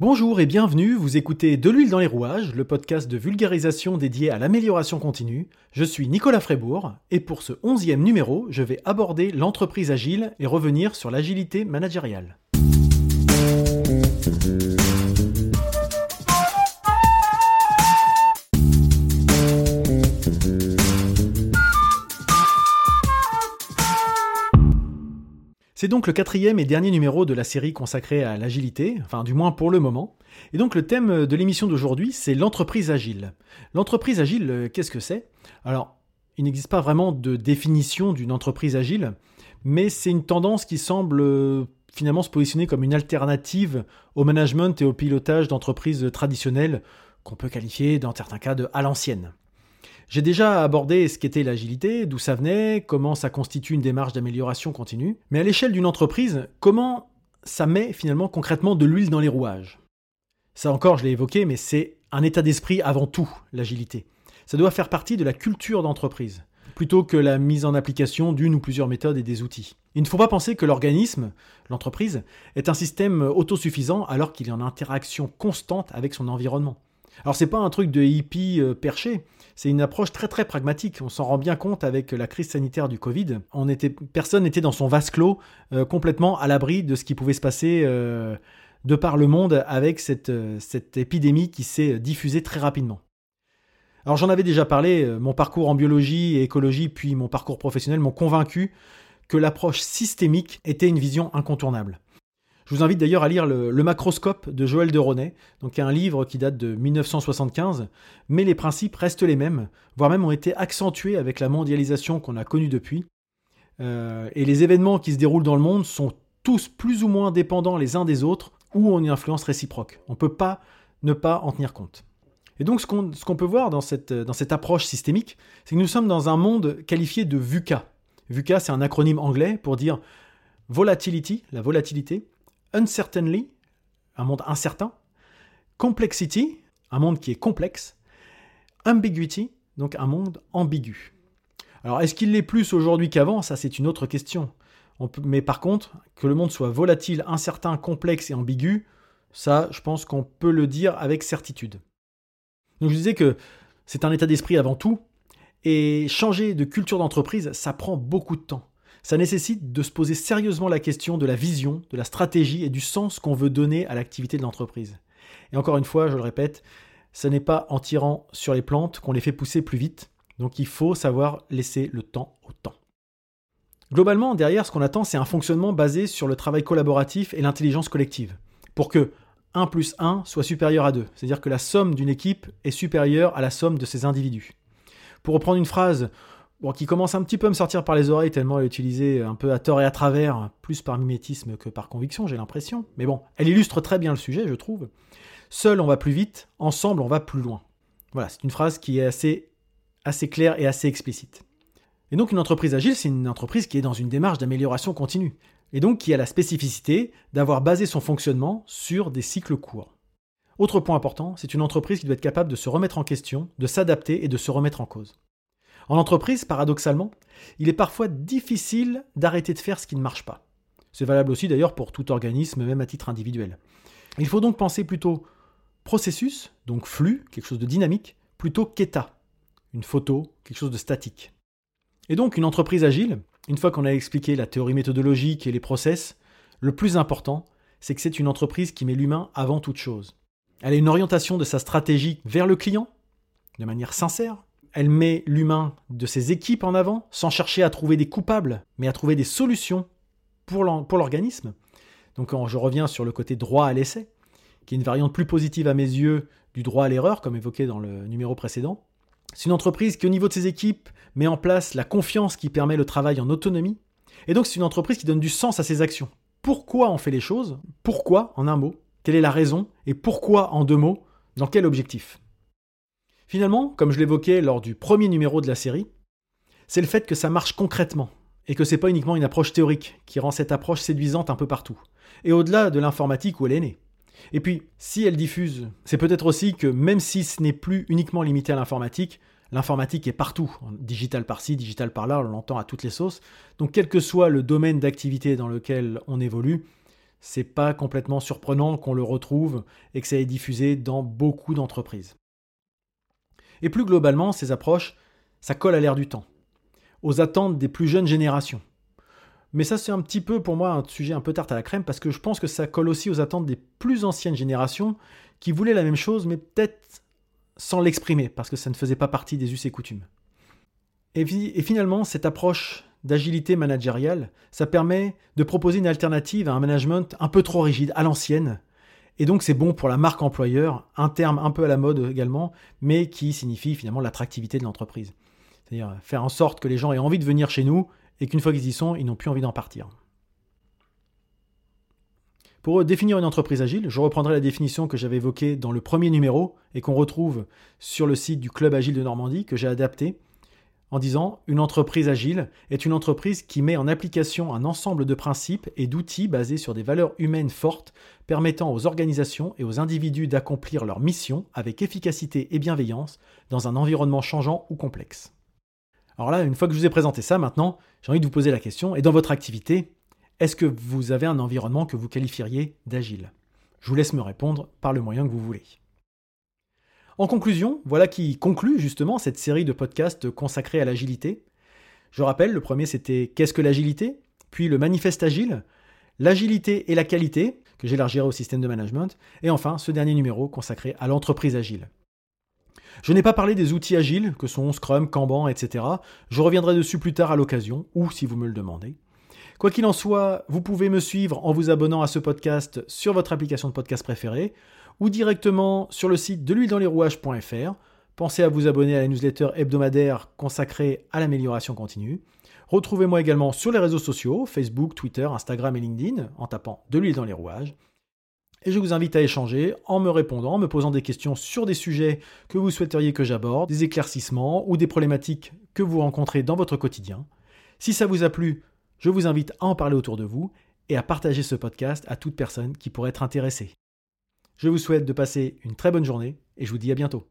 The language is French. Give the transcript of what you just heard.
Bonjour et bienvenue, vous écoutez De l'huile dans les rouages, le podcast de vulgarisation dédié à l'amélioration continue. Je suis Nicolas Frébourg et pour ce onzième numéro, je vais aborder l'entreprise agile et revenir sur l'agilité managériale. C'est donc le quatrième et dernier numéro de la série consacrée à l'agilité, enfin du moins pour le moment. Et donc le thème de l'émission d'aujourd'hui, c'est l'entreprise agile. L'entreprise agile, euh, qu'est-ce que c'est? Alors, il n'existe pas vraiment de définition d'une entreprise agile, mais c'est une tendance qui semble euh, finalement se positionner comme une alternative au management et au pilotage d'entreprises traditionnelles qu'on peut qualifier dans certains cas de à l'ancienne. J'ai déjà abordé ce qu'était l'agilité, d'où ça venait, comment ça constitue une démarche d'amélioration continue, mais à l'échelle d'une entreprise, comment ça met finalement concrètement de l'huile dans les rouages? Ça encore, je l'ai évoqué, mais c'est un état d'esprit avant tout, l'agilité. Ça doit faire partie de la culture d'entreprise, plutôt que la mise en application d'une ou plusieurs méthodes et des outils. Il ne faut pas penser que l'organisme, l'entreprise, est un système autosuffisant alors qu'il est en interaction constante avec son environnement. Alors c'est pas un truc de hippie euh, perché, c'est une approche très très pragmatique. On s'en rend bien compte avec la crise sanitaire du Covid. Personne n'était dans son vase clos, euh, complètement à l'abri de ce qui pouvait se passer euh, de par le monde avec cette, cette épidémie qui s'est diffusée très rapidement. Alors j'en avais déjà parlé, mon parcours en biologie et écologie, puis mon parcours professionnel m'ont convaincu que l'approche systémique était une vision incontournable. Je vous invite d'ailleurs à lire le, Macroscope de Joël de Ronet, donc un livre qui date de 1975, mais les principes restent les mêmes, voire même ont été accentués avec la mondialisation qu'on a connue depuis. Euh, et les événements qui se déroulent dans le monde sont tous plus ou moins dépendants les uns des autres ou ont une influence réciproque. On ne peut pas ne pas en tenir compte. Et donc ce qu'on peut voir dans cette, dans cette approche systémique, c'est que nous sommes dans un monde qualifié de VUCA. VUCA, c'est un acronyme anglais pour dire volatility, la volatilité, uncertainly, un monde incertain, complexity, un monde qui est complexe, ambiguity, donc un monde ambigu. Alors est-ce qu'il l'est plus aujourd'hui qu'avant? Ça c'est une autre question. mais par contre, que le monde soit volatile, incertain, complexe et ambigu, ça je pense qu'on peut le dire avec certitude. Donc je disais que c'est un état d'esprit avant tout, et changer de culture d'entreprise, ça prend beaucoup de temps ça nécessite de se poser sérieusement la question de la vision, de la stratégie et du sens qu'on veut donner à l'activité de l'entreprise. Et encore une fois, je le répète, ce n'est pas en tirant sur les plantes qu'on les fait pousser plus vite, donc il faut savoir laisser le temps au temps. Globalement, derrière, ce qu'on attend, c'est un fonctionnement basé sur le travail collaboratif et l'intelligence collective, pour que 1 plus 1 soit supérieur à 2, c'est-à-dire que la somme d'une équipe est supérieure à la somme de ses individus. Pour reprendre une phrase bon, qui commence un petit peu à me sortir par les oreilles tellement elle est utilisée un peu à tort et à travers, plus par mimétisme que par conviction, j'ai l'impression. Mais bon, elle illustre très bien le sujet, je trouve. Seul on va plus vite, ensemble on va plus loin. Voilà, c'est une phrase qui est assez, assez claire et assez explicite. Et donc une entreprise agile, c'est une entreprise qui est dans une démarche d'amélioration continue, et donc qui a la spécificité d'avoir basé son fonctionnement sur des cycles courts. Autre point important, c'est une entreprise qui doit être capable de se remettre en question, de s'adapter et de se remettre en cause. En entreprise, paradoxalement, il est parfois difficile d'arrêter de faire ce qui ne marche pas. C'est valable aussi d'ailleurs pour tout organisme, même à titre individuel. Il faut donc penser plutôt processus, donc flux, quelque chose de dynamique, plutôt qu'état, une photo, quelque chose de statique. Et donc une entreprise agile, une fois qu'on a expliqué la théorie méthodologique et les process, le plus important, c'est que c'est une entreprise qui met l'humain avant toute chose. Elle a une orientation de sa stratégie vers le client, de manière sincère, elle met l'humain de ses équipes en avant, sans chercher à trouver des coupables, mais à trouver des solutions pour l'organisme. Donc je reviens sur le côté droit à l'essai, qui est une variante plus positive à mes yeux du droit à l'erreur, comme évoqué dans le numéro précédent. C'est une entreprise qui, au niveau de ses équipes, met en place la confiance qui permet le travail en autonomie. Et donc c'est une entreprise qui donne du sens à ses actions. Pourquoi on fait les choses? Pourquoi en un mot? Quelle est la raison? Et pourquoi en deux mots? Dans quel objectif? Finalement, comme je l'évoquais lors du premier numéro de la série, c'est le fait que ça marche concrètement et que c'est pas uniquement une approche théorique qui rend cette approche séduisante un peu partout, et au-delà de l'informatique où elle est née. Et puis, si elle diffuse, c'est peut-être aussi que même si ce n'est plus uniquement limité à l'informatique, l'informatique est partout, digital par-ci, digital par-là, on l'entend à toutes les sauces. Donc quel que soit le domaine d'activité dans lequel on évolue, c'est pas complètement surprenant qu'on le retrouve et que ça est diffusé dans beaucoup d'entreprises. Et plus globalement, ces approches, ça colle à l'air du temps, aux attentes des plus jeunes générations. Mais ça, c'est un petit peu pour moi un sujet un peu tarte à la crème parce que je pense que ça colle aussi aux attentes des plus anciennes générations qui voulaient la même chose, mais peut-être sans l'exprimer parce que ça ne faisait pas partie des us et coutumes. Et, et finalement, cette approche d'agilité managériale, ça permet de proposer une alternative à un management un peu trop rigide, à l'ancienne. Et donc c'est bon pour la marque employeur, un terme un peu à la mode également, mais qui signifie finalement l'attractivité de l'entreprise. C'est-à-dire faire en sorte que les gens aient envie de venir chez nous et qu'une fois qu'ils y sont, ils n'ont plus envie d'en partir. Pour définir une entreprise agile, je reprendrai la définition que j'avais évoquée dans le premier numéro et qu'on retrouve sur le site du Club Agile de Normandie, que j'ai adapté, en disant une entreprise agile est une entreprise qui met en application un ensemble de principes et d'outils basés sur des valeurs humaines fortes permettant aux organisations et aux individus d'accomplir leur mission avec efficacité et bienveillance dans un environnement changeant ou complexe. Alors là, une fois que je vous ai présenté ça, maintenant, j'ai envie de vous poser la question, et dans votre activité, est-ce que vous avez un environnement que vous qualifieriez d'agile? Je vous laisse me répondre par le moyen que vous voulez. En conclusion, voilà qui conclut justement cette série de podcasts consacrés à l'agilité. Je rappelle, le premier c'était Qu'est-ce que l'agilité? Puis le manifeste agile, l'agilité et la qualité, que j'élargirai au système de management, et enfin ce dernier numéro consacré à l'entreprise agile. Je n'ai pas parlé des outils agiles, que sont Scrum, Kanban, etc. Je reviendrai dessus plus tard à l'occasion, ou si vous me le demandez. Quoi qu'il en soit, vous pouvez me suivre en vous abonnant à ce podcast sur votre application de podcast préférée ou directement sur le site de l'huile dans les rouages.fr. Pensez à vous abonner à la newsletter hebdomadaire consacrée à l'amélioration continue. Retrouvez-moi également sur les réseaux sociaux, Facebook, Twitter, Instagram et LinkedIn, en tapant de l'huile dans les rouages. Et je vous invite à échanger en me répondant, en me posant des questions sur des sujets que vous souhaiteriez que j'aborde, des éclaircissements ou des problématiques que vous rencontrez dans votre quotidien. Si ça vous a plu, je vous invite à en parler autour de vous et à partager ce podcast à toute personne qui pourrait être intéressée. Je vous souhaite de passer une très bonne journée et je vous dis à bientôt.